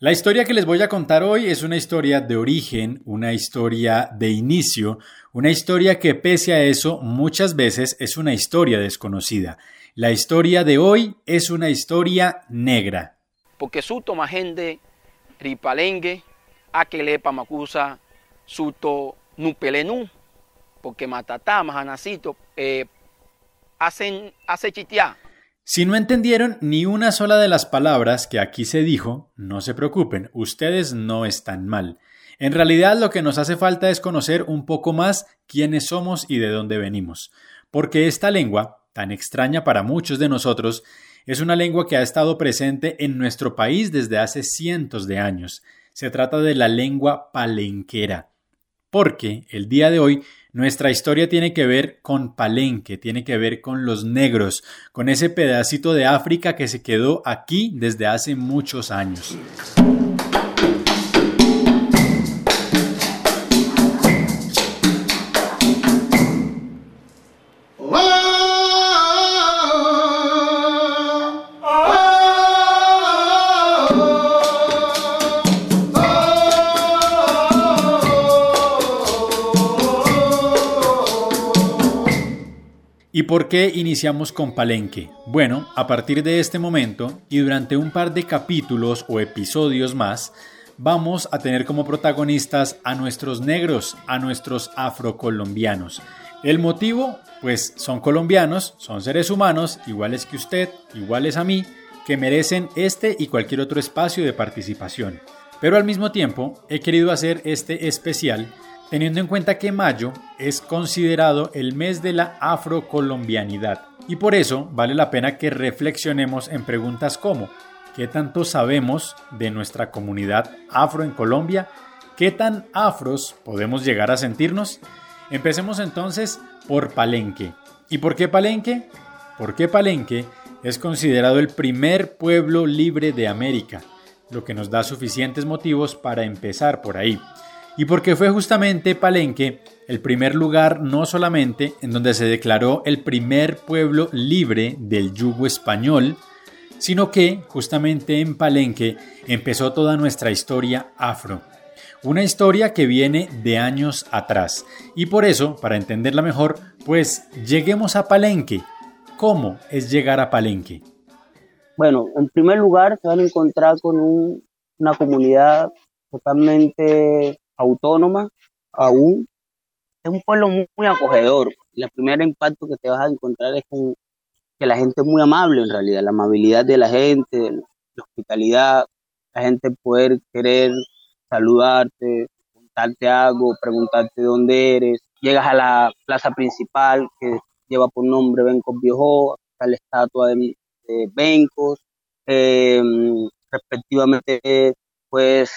La historia que les voy a contar hoy es una historia de origen, una historia de inicio, una historia que pese a eso muchas veces es una historia desconocida. La historia de hoy es una historia negra. Porque suto gente ripalengue, aquelepa macusa, suto nupelenu, porque matatá, majanacito, eh, hacen, hace chitiá. Si no entendieron ni una sola de las palabras que aquí se dijo, no se preocupen, ustedes no están mal. En realidad lo que nos hace falta es conocer un poco más quiénes somos y de dónde venimos, porque esta lengua, tan extraña para muchos de nosotros, es una lengua que ha estado presente en nuestro país desde hace cientos de años. Se trata de la lengua palenquera, porque el día de hoy nuestra historia tiene que ver con Palenque, tiene que ver con los negros, con ese pedacito de África que se quedó aquí desde hace muchos años. ¿Y por qué iniciamos con Palenque? Bueno, a partir de este momento y durante un par de capítulos o episodios más, vamos a tener como protagonistas a nuestros negros, a nuestros afrocolombianos. El motivo, pues son colombianos, son seres humanos, iguales que usted, iguales a mí, que merecen este y cualquier otro espacio de participación. Pero al mismo tiempo, he querido hacer este especial teniendo en cuenta que mayo es considerado el mes de la afrocolombianidad. Y por eso vale la pena que reflexionemos en preguntas como ¿qué tanto sabemos de nuestra comunidad afro en Colombia? ¿Qué tan afros podemos llegar a sentirnos? Empecemos entonces por Palenque. ¿Y por qué Palenque? Porque Palenque es considerado el primer pueblo libre de América, lo que nos da suficientes motivos para empezar por ahí y porque fue justamente Palenque el primer lugar no solamente en donde se declaró el primer pueblo libre del yugo español, sino que justamente en Palenque empezó toda nuestra historia afro. Una historia que viene de años atrás. Y por eso, para entenderla mejor, pues lleguemos a Palenque. ¿Cómo es llegar a Palenque? Bueno, en primer lugar se van a encontrar con una comunidad totalmente autónoma aún. Es un pueblo muy, acogedor. El primer impacto que te vas a encontrar es con que la gente es muy amable en realidad, la amabilidad de la gente, la hospitalidad, la gente poder querer saludarte, contarte algo, preguntarte dónde eres. Llegas a la plaza principal que lleva por nombre Bencos Viejo, está la estatua de, Bencos. Eh, respectivamente, pues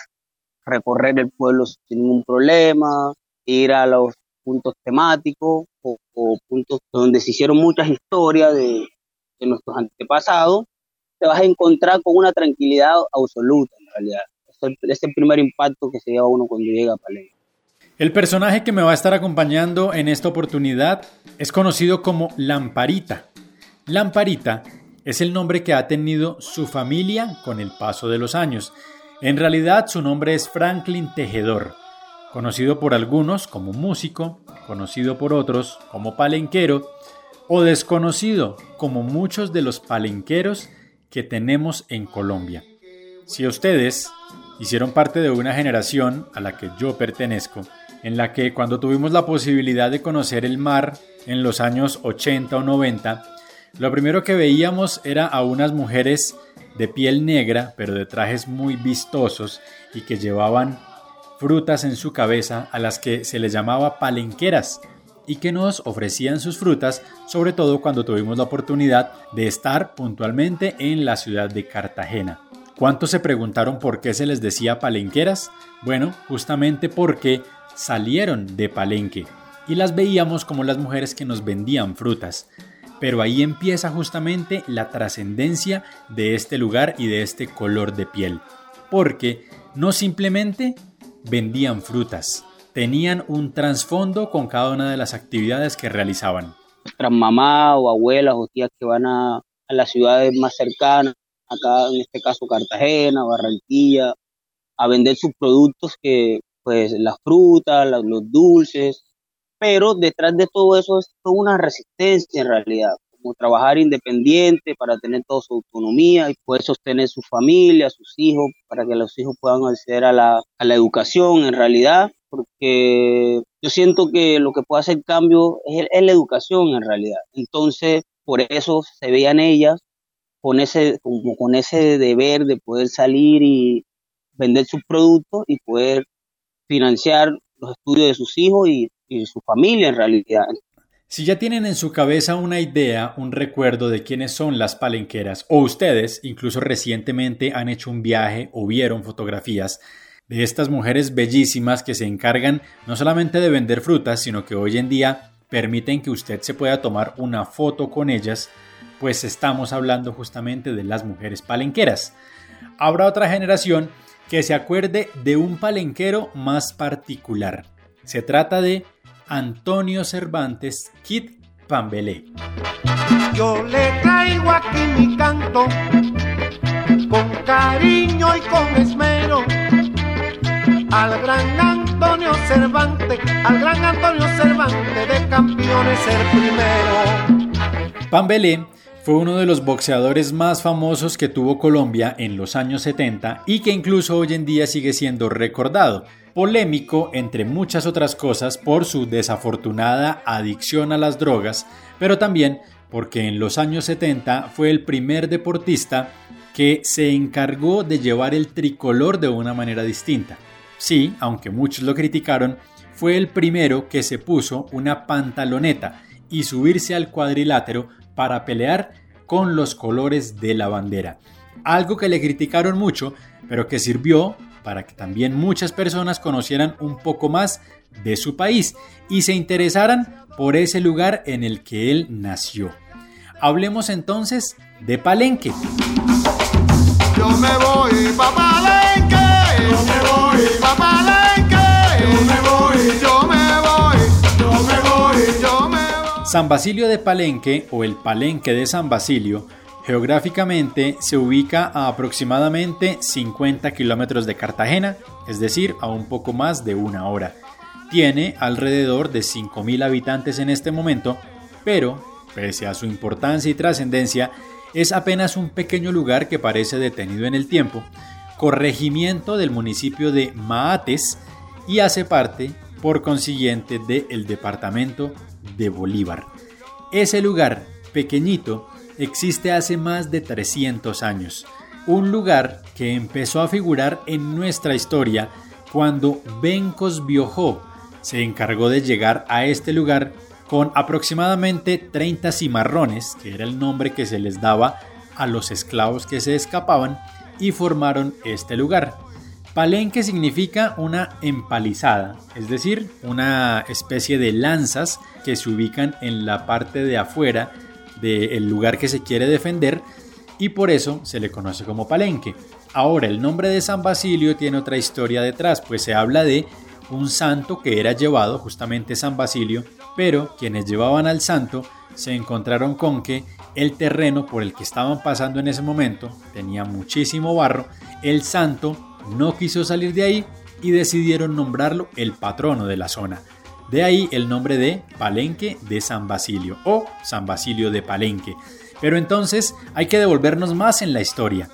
recorrer el pueblo sin ningún problema, ir a los puntos temáticos o, puntos donde se hicieron muchas historias de, nuestros antepasados, te vas a encontrar con una tranquilidad absoluta en realidad. Es el, primer impacto que se lleva uno cuando llega a Palenque. El personaje que me va a estar acompañando en esta oportunidad es conocido como Lamparita. Lamparita es el nombre que ha tenido su familia con el paso de los años en realidad su nombre es Franklin Tejedor, conocido por algunos como músico, conocido por otros como palenquero o desconocido como muchos de los palenqueros que tenemos en Colombia. Si ustedes hicieron parte de una generación a la que yo pertenezco, en la que cuando tuvimos la posibilidad de conocer el mar en los años 80 o 90, lo primero que veíamos era a unas mujeres de piel negra, pero de trajes muy vistosos y que llevaban frutas en su cabeza a las que se les llamaba palenqueras y que nos ofrecían sus frutas, sobre todo cuando tuvimos la oportunidad de estar puntualmente en la ciudad de Cartagena. ¿Cuántos se preguntaron por qué se les decía palenqueras? Bueno, justamente porque salieron de Palenque y las veíamos como las mujeres que nos vendían frutas. Pero ahí empieza justamente la trascendencia de este lugar y de este color de piel. Porque no simplemente vendían frutas, tenían un trasfondo con cada una de las actividades que realizaban. Nuestras mamás o abuelas o tías que van a, las ciudades más cercanas, acá en este caso Cartagena, Barranquilla, a vender sus productos que pues las frutas, los dulces, pero detrás de todo eso es toda una resistencia en realidad, como trabajar independiente para tener toda su autonomía y poder sostener su familia, sus hijos, para que los hijos puedan acceder a la, a la educación en realidad, porque yo siento que lo que puede hacer cambio es, es la educación en realidad. Entonces, por eso se veían ellas con ese, como con ese deber de poder salir y vender sus productos y poder financiar los estudios de sus hijos y, y su familia en realidad. Si ya tienen en su cabeza una idea, un recuerdo de quiénes son las palenqueras, o ustedes incluso recientemente han hecho un viaje o vieron fotografías de estas mujeres bellísimas que se encargan no solamente de vender frutas, sino que hoy en día permiten que usted se pueda tomar una foto con ellas, pues estamos hablando justamente de las mujeres palenqueras. Habrá otra generación que se acuerde de un palenquero más particular. Se trata de Antonio Cervantes Kit Pambelé. Yo le traigo aquí mi canto con cariño y con esmero al gran Antonio Cervantes, al gran Antonio Cervantes de campeones el primero. Pambelé fue uno de los boxeadores más famosos que tuvo Colombia en los años 70 y que incluso hoy en día sigue siendo recordado. Polémico, entre muchas otras cosas, por su desafortunada adicción a las drogas, pero también porque en los años 70 fue el primer deportista que se encargó de llevar el tricolor de una manera distinta. Sí, aunque muchos lo criticaron, fue el primero que se puso una pantaloneta y subirse al cuadrilátero para pelear con los colores de la bandera. Algo que le criticaron mucho, pero que sirvió para que también muchas personas conocieran un poco más de su país y se interesaran por ese lugar en el que él nació. Hablemos entonces de Palenque. Yo me voy pa Palenque, yo me voy pa Palenque, yo me voy, yo me voy, yo me voy, yo me voy. San Basilio de Palenque o el Palenque de San Basilio Geográficamente se ubica a aproximadamente 50 kilómetros de Cartagena, es decir, a un poco más de una hora. Tiene alrededor de 5.000 habitantes en este momento, pero, pese a su importancia y trascendencia, es apenas un pequeño lugar que parece detenido en el tiempo, corregimiento del municipio de Maates y hace parte, por consiguiente, del departamento de Bolívar. Ese lugar pequeñito existe hace más de 300 años, un lugar que empezó a figurar en nuestra historia cuando Bencos Biojó se encargó de llegar a este lugar con aproximadamente 30 cimarrones, que era el nombre que se les daba a los esclavos que se escapaban, y formaron este lugar. Palenque significa una empalizada, es decir, una especie de lanzas que se ubican en la parte de afuera del lugar que se quiere defender y por eso se le conoce como palenque. Ahora, el nombre de San Basilio tiene otra historia detrás, pues se habla de un santo que era llevado, justamente San Basilio, pero quienes llevaban al santo se encontraron con que el terreno por el que estaban pasando en ese momento tenía muchísimo barro, el santo no quiso salir de ahí y decidieron nombrarlo el patrono de la zona. De ahí el nombre de Palenque de San Basilio o San Basilio de Palenque. Pero entonces hay que devolvernos más en la historia.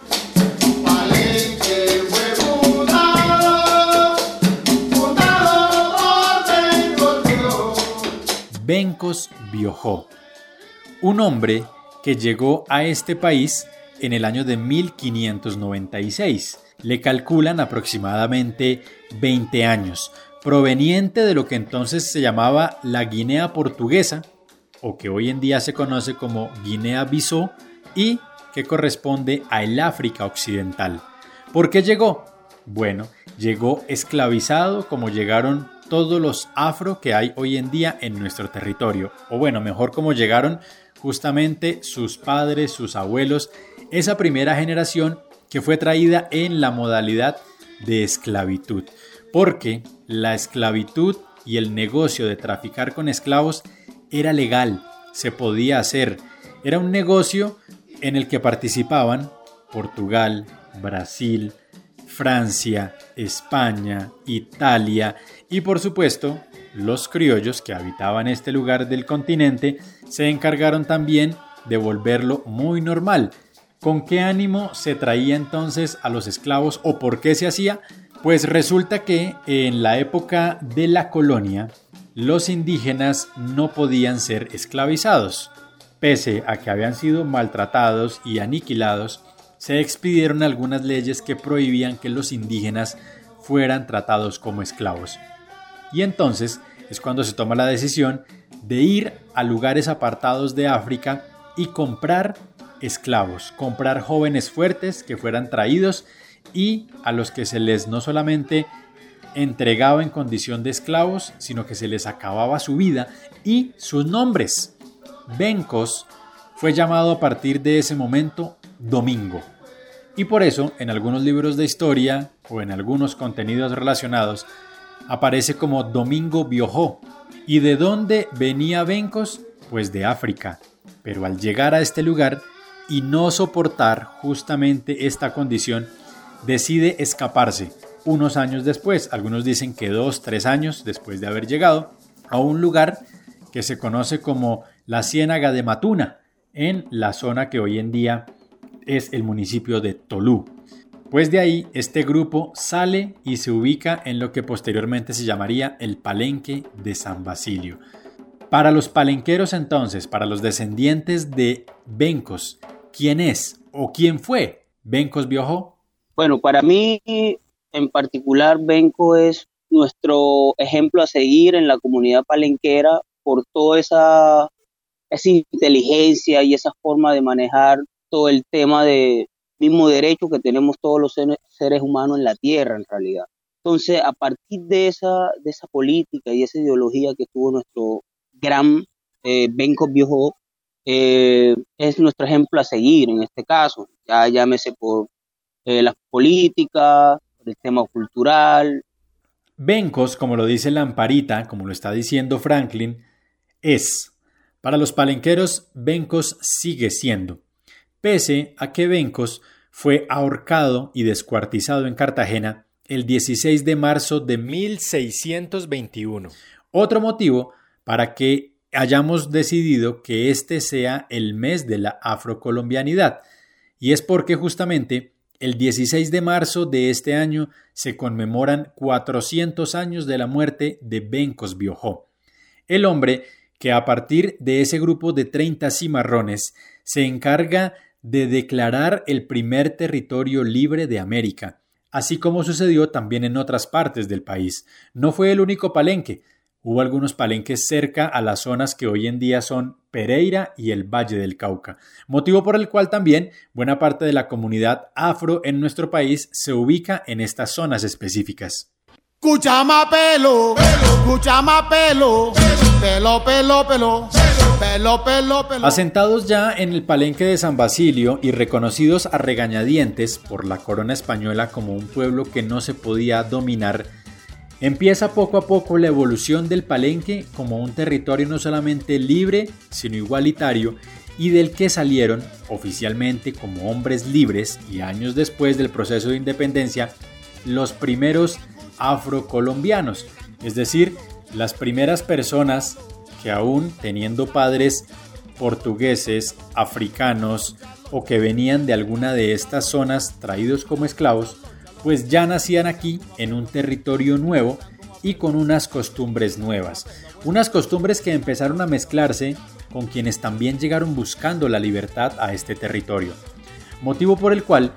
Bencos Biojó, un hombre que llegó a este país en el año de 1596. Le calculan aproximadamente 20 años, proveniente de lo que entonces se llamaba la Guinea portuguesa, o que hoy en día se conoce como Guinea-Bissau, y que corresponde a el África Occidental. ¿Por qué llegó? Bueno, llegó esclavizado como llegaron todos los afro que hay hoy en día en nuestro territorio, o bueno, mejor como llegaron justamente sus padres, sus abuelos, esa primera generación que fue traída en la modalidad de esclavitud porque la esclavitud y el negocio de traficar con esclavos era legal, se podía hacer. Era un negocio en el que participaban Portugal, Brasil, Francia, España, Italia y por supuesto los criollos que habitaban este lugar del continente se encargaron también de volverlo muy normal. ¿Con qué ánimo se traía entonces a los esclavos o por qué se hacía? Pues resulta que en la época de la colonia los indígenas no podían ser esclavizados. Pese a que habían sido maltratados y aniquilados, se expidieron algunas leyes que prohibían que los indígenas fueran tratados como esclavos. Y entonces es cuando se toma la decisión de ir a lugares apartados de África y comprar esclavos, comprar jóvenes fuertes que fueran traídos y a los que se les no solamente entregaba en condición de esclavos, sino que se les acababa su vida y sus nombres. Bencos fue llamado a partir de ese momento Domingo. Y por eso, en algunos libros de historia o en algunos contenidos relacionados, aparece como Domingo Biojó. ¿Y de dónde venía Bencos? Pues de África. Pero al llegar a este lugar y no soportar justamente esta condición, decide escaparse unos años después, algunos dicen que dos, tres años después de haber llegado a un lugar que se conoce como la Ciénaga de Matuna, en la zona que hoy en día es el municipio de Tolú. Pues de ahí este grupo sale y se ubica en lo que posteriormente se llamaría el Palenque de San Basilio. Para los palenqueros entonces, para los descendientes de Bencos, ¿quién es o quién fue Bencos Biojó? Bueno, para mí en particular Benco es nuestro ejemplo a seguir en la comunidad palenquera por toda esa, esa inteligencia y esa forma de manejar todo el tema de mismo derecho que tenemos todos los seres humanos en la tierra en realidad. Entonces, a partir de esa, de esa política y esa ideología que tuvo nuestro gran eh, Benko Viejo, eh, es nuestro ejemplo a seguir en este caso. Ya llámese por eh, las políticas, el tema cultural. Bencos, como lo dice Lamparita, como lo está diciendo Franklin, es. Para los palenqueros, Bencos sigue siendo. Pese a que Bencos fue ahorcado y descuartizado en Cartagena el 16 de marzo de 1621. Otro motivo para que hayamos decidido que este sea el mes de la afrocolombianidad, y es porque justamente el 16 de marzo de este año se conmemoran 400 años de la muerte de Bencos Biojó, el hombre que a partir de ese grupo de 30 cimarrones se encarga de declarar el primer territorio libre de América, así como sucedió también en otras partes del país. No fue el único palenque, Hubo algunos palenques cerca a las zonas que hoy en día son Pereira y el Valle del Cauca, motivo por el cual también buena parte de la comunidad afro en nuestro país se ubica en estas zonas específicas. Cuchama pelo, pelo, cuchama pelo, pelo, pelo, pelo, pelo, pelo, pelo. Asentados ya en el palenque de San Basilio y reconocidos a regañadientes por la corona española como un pueblo que no se podía dominar, Empieza poco a poco la evolución del palenque como un territorio no solamente libre, sino igualitario, y del que salieron oficialmente como hombres libres y años después del proceso de independencia los primeros afrocolombianos, es decir, las primeras personas que aún teniendo padres portugueses, africanos o que venían de alguna de estas zonas traídos como esclavos, pues ya nacían aquí en un territorio nuevo y con unas costumbres nuevas. Unas costumbres que empezaron a mezclarse con quienes también llegaron buscando la libertad a este territorio. Motivo por el cual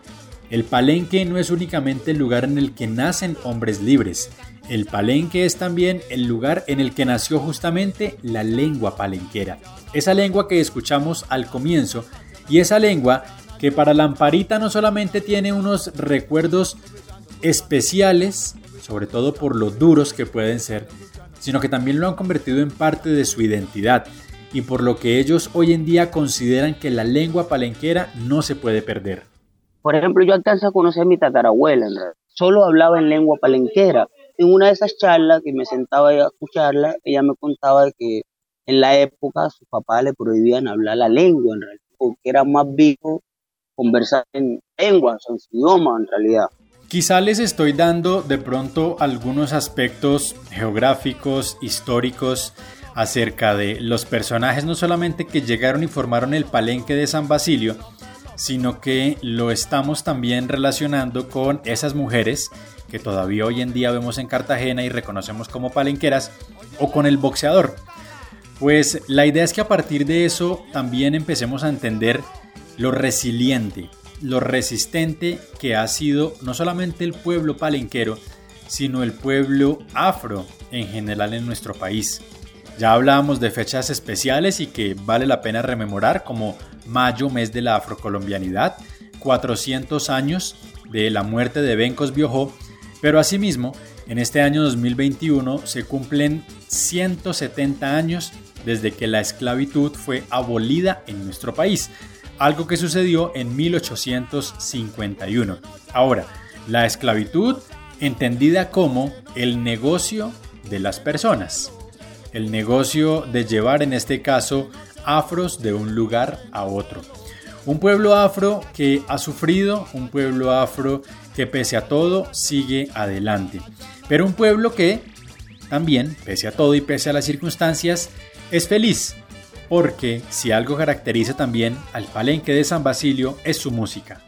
el palenque no es únicamente el lugar en el que nacen hombres libres, el palenque es también el lugar en el que nació justamente la lengua palenquera, esa lengua que escuchamos al comienzo y esa lengua que para Lamparita no solamente tiene unos recuerdos especiales, sobre todo por lo duros que pueden ser, sino que también lo han convertido en parte de su identidad y por lo que ellos hoy en día consideran que la lengua palenquera no se puede perder. Por ejemplo, yo alcanzo a conocer a mi tatarabuela, solo hablaba en lengua palenquera. En una de esas charlas que me sentaba a escucharla, ella me contaba que en la época a su papá le prohibían hablar la lengua, porque era más vivo conversar en lengua, en su idioma en realidad. Quizá les estoy dando de pronto algunos aspectos geográficos, históricos, acerca de los personajes no solamente que llegaron y formaron el palenque de San Basilio, sino que lo estamos también relacionando con esas mujeres que todavía hoy en día vemos en Cartagena y reconocemos como palenqueras, o con el boxeador. Pues la idea es que a partir de eso también empecemos a entender lo resiliente, lo resistente que ha sido no solamente el pueblo palenquero, sino el pueblo afro en general en nuestro país. Ya hablábamos de fechas especiales y que vale la pena rememorar como mayo, mes de la afrocolombianidad, 400 años de la muerte de Bencos Biojó, pero asimismo, en este año 2021 se cumplen 170 años desde que la esclavitud fue abolida en nuestro país, algo que sucedió en 1851. Ahora, la esclavitud entendida como el negocio de las personas, el negocio de llevar en este caso afros de un lugar a otro. Un pueblo afro que ha sufrido, un pueblo afro que pese a todo sigue adelante, pero un pueblo que también, pese a todo y pese a las circunstancias, es feliz, porque si algo caracteriza también al palenque de San Basilio es su música.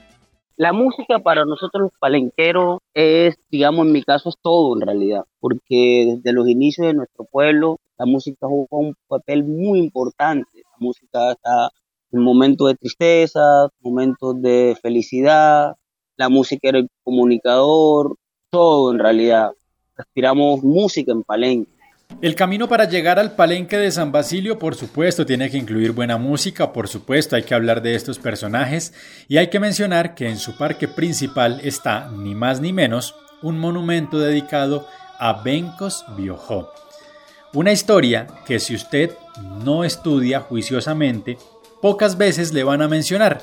La música para nosotros los palenqueros es, digamos, en mi caso es todo en realidad, porque desde los inicios de nuestro pueblo la música juega un papel muy importante. La música está en momentos de tristeza, momentos de felicidad, la música era el comunicador, todo en realidad. Respiramos música en palenque. El camino para llegar al palenque de San Basilio, por supuesto, tiene que incluir buena música, por supuesto, hay que hablar de estos personajes y hay que mencionar que en su parque principal está, ni más ni menos, un monumento dedicado a Bencos Biojó. Una historia que si usted no estudia juiciosamente, pocas veces le van a mencionar.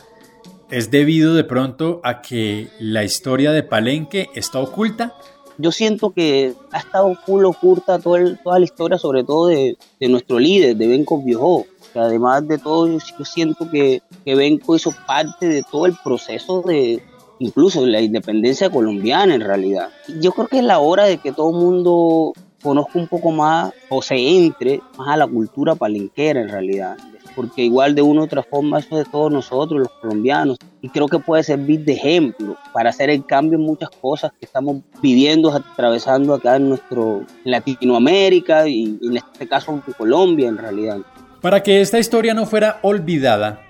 ¿Es debido de pronto a que la historia de Palenque está oculta? Yo siento que ha estado full oculta toda la historia, sobre todo de, nuestro líder, de Viejo. Que además de todo, yo, siento que, que Benco hizo parte de todo el proceso de incluso de la independencia colombiana en realidad. Yo creo que es la hora de que todo el mundo conozca un poco más o se entre más a la cultura palenquera en realidad porque igual de una u otra forma eso de todos nosotros, los colombianos, y creo que puede servir de ejemplo para hacer el cambio en muchas cosas que estamos viviendo, atravesando acá en nuestro Latinoamérica y, en este caso en Colombia en realidad. Para que esta historia no fuera olvidada,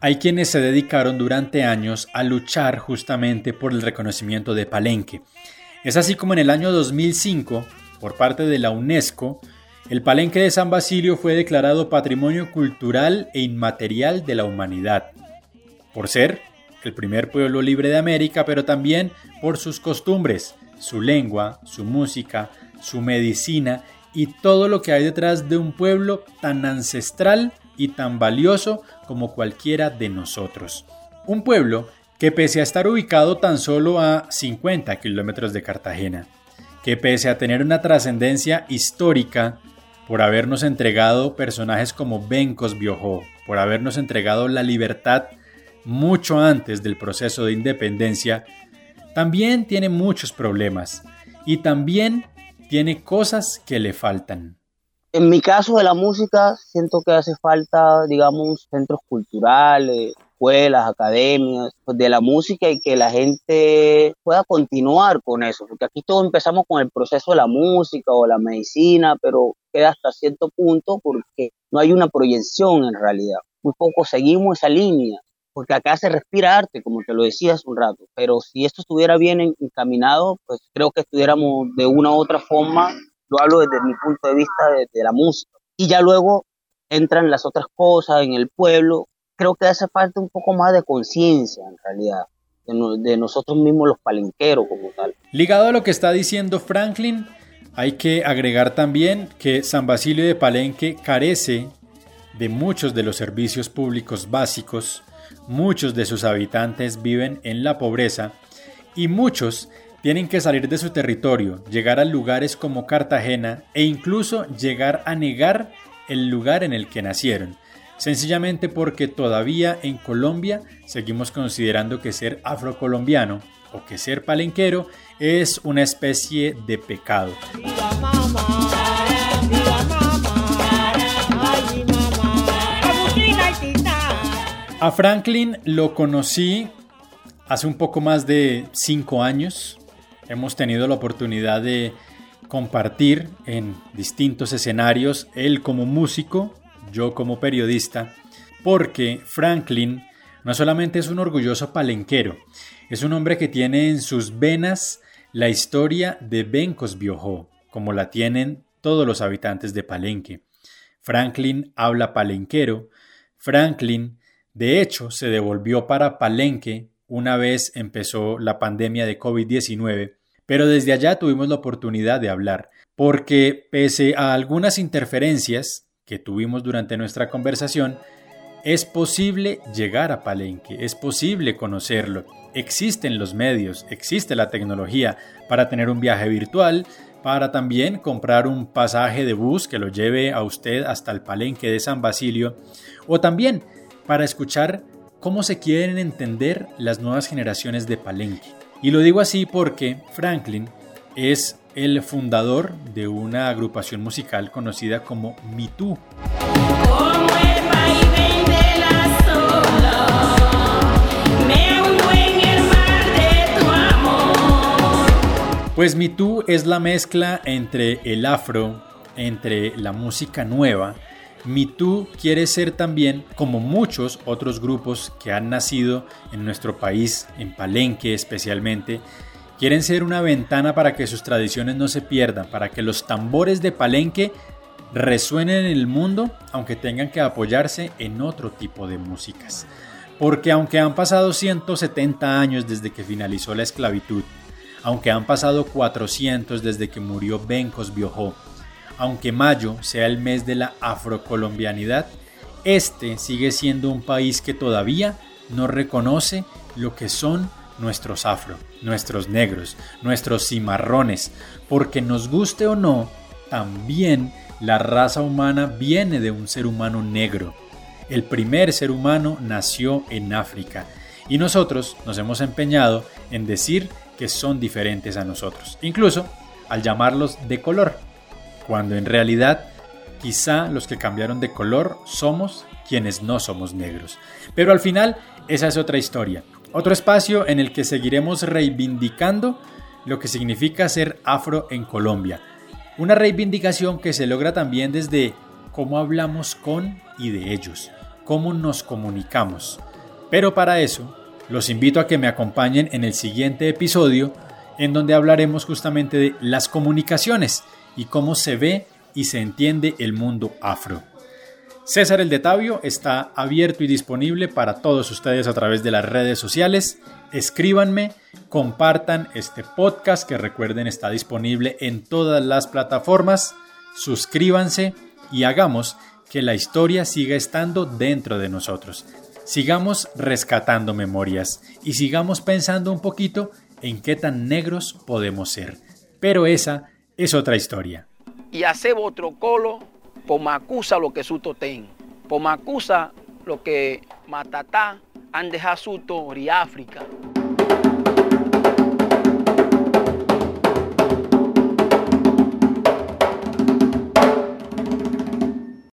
hay quienes se dedicaron durante años a luchar justamente por el reconocimiento de Palenque. Es así como en el año 2005, por parte de la UNESCO, el Palenque de San Basilio fue declarado Patrimonio Cultural e Inmaterial de la Humanidad, por ser el primer pueblo libre de América, pero también por sus costumbres, su lengua, su música, su medicina y todo lo que hay detrás de un pueblo tan ancestral y tan valioso como cualquiera de nosotros. Un pueblo que pese a estar ubicado tan solo a 50 kilómetros de Cartagena, que pese a tener una trascendencia histórica por habernos entregado personajes como Bencos Biojó, por habernos entregado la libertad mucho antes del proceso de independencia, también tiene muchos problemas y también tiene cosas que le faltan. En mi caso de la música, siento que hace falta, digamos, centros culturales, escuelas, academias pues, de la música y que la gente pueda continuar con eso, porque aquí todos empezamos con el proceso de la música o la medicina, pero queda hasta cierto punto porque no hay una proyección en realidad. Muy poco seguimos esa línea, porque acá se respira arte, como te lo decía hace un rato, pero si esto estuviera bien encaminado, pues creo que estuviéramos de una u otra forma, lo hablo desde mi punto de vista de, de la música, y ya luego entran las otras cosas en el pueblo, creo que hace falta un poco más de conciencia en realidad. De, nosotros mismos los palenqueros como tal. Ligado a lo que está diciendo Franklin, hay que agregar también que San Basilio de Palenque carece de muchos de los servicios públicos básicos, muchos de sus habitantes viven en la pobreza y muchos tienen que salir de su territorio, llegar a lugares como Cartagena e incluso llegar a negar el lugar en el que nacieron sencillamente porque todavía en Colombia seguimos considerando que ser afrocolombiano o que ser palenquero es una especie de pecado. A Franklin lo conocí hace un poco más de cinco años. Hemos tenido la oportunidad de compartir en distintos escenarios, él como músico, yo como periodista, porque Franklin no solamente es un orgulloso palenquero, es un hombre que tiene en sus venas la historia de Bencos Biojó, como la tienen todos los habitantes de Palenque. Franklin habla palenquero, Franklin de hecho se devolvió para Palenque una vez empezó la pandemia de COVID-19, pero desde allá tuvimos la oportunidad de hablar, porque pese a algunas interferencias que tuvimos durante nuestra conversación, es posible llegar a Palenque, es posible conocerlo. Existen los medios, existe la tecnología para tener un viaje virtual, para también comprar un pasaje de bus que lo lleve a usted hasta el Palenque de San Basilio, o también para escuchar cómo se quieren entender las nuevas generaciones de Palenque. Y lo digo así porque Franklin es el fundador de una agrupación musical conocida como MeToo. Pues Me es la mezcla entre el afro, entre la música nueva. Me quiere ser también, como muchos otros grupos que han nacido en nuestro país, en Palenque especialmente, quieren ser una ventana para que sus tradiciones no se pierdan, para que los tambores de Palenque resuenen en el mundo, aunque tengan que apoyarse en otro tipo de músicas. Porque aunque han pasado 170 años desde que finalizó la esclavitud, aunque han pasado 400 desde que murió Bencos Biojó, aunque mayo sea el mes de la afrocolombianidad, este sigue siendo un país que todavía no reconoce lo que son nuestros afro, nuestros negros, nuestros cimarrones, porque nos guste o no, también la raza humana viene de un ser humano negro. El primer ser humano nació en África y nosotros nos hemos empeñado en decir que son diferentes a nosotros, incluso al llamarlos de color, cuando en realidad quizá los que cambiaron de color somos quienes no somos negros. Pero al final esa es otra historia, otro espacio en el que seguiremos reivindicando lo que significa ser afro en Colombia. Una reivindicación que se logra también desde cómo hablamos con y de ellos, cómo nos comunicamos. Pero para eso los invito a que me acompañen en el siguiente episodio en donde hablaremos justamente de las comunicaciones y cómo se ve y se entiende el mundo afro. César el de Tabio está abierto y disponible para todos ustedes a través de las redes sociales. Escríbanme, compartan este podcast que recuerden está disponible en todas las plataformas. Suscríbanse y hagamos que la historia siga estando dentro de nosotros. Sigamos rescatando memorias y sigamos pensando un poquito en qué tan negros podemos ser. Pero esa es otra historia. Y hace otro colo, pomacusa lo que suto ten. Pomacusa lo que matatá han dejado suto África.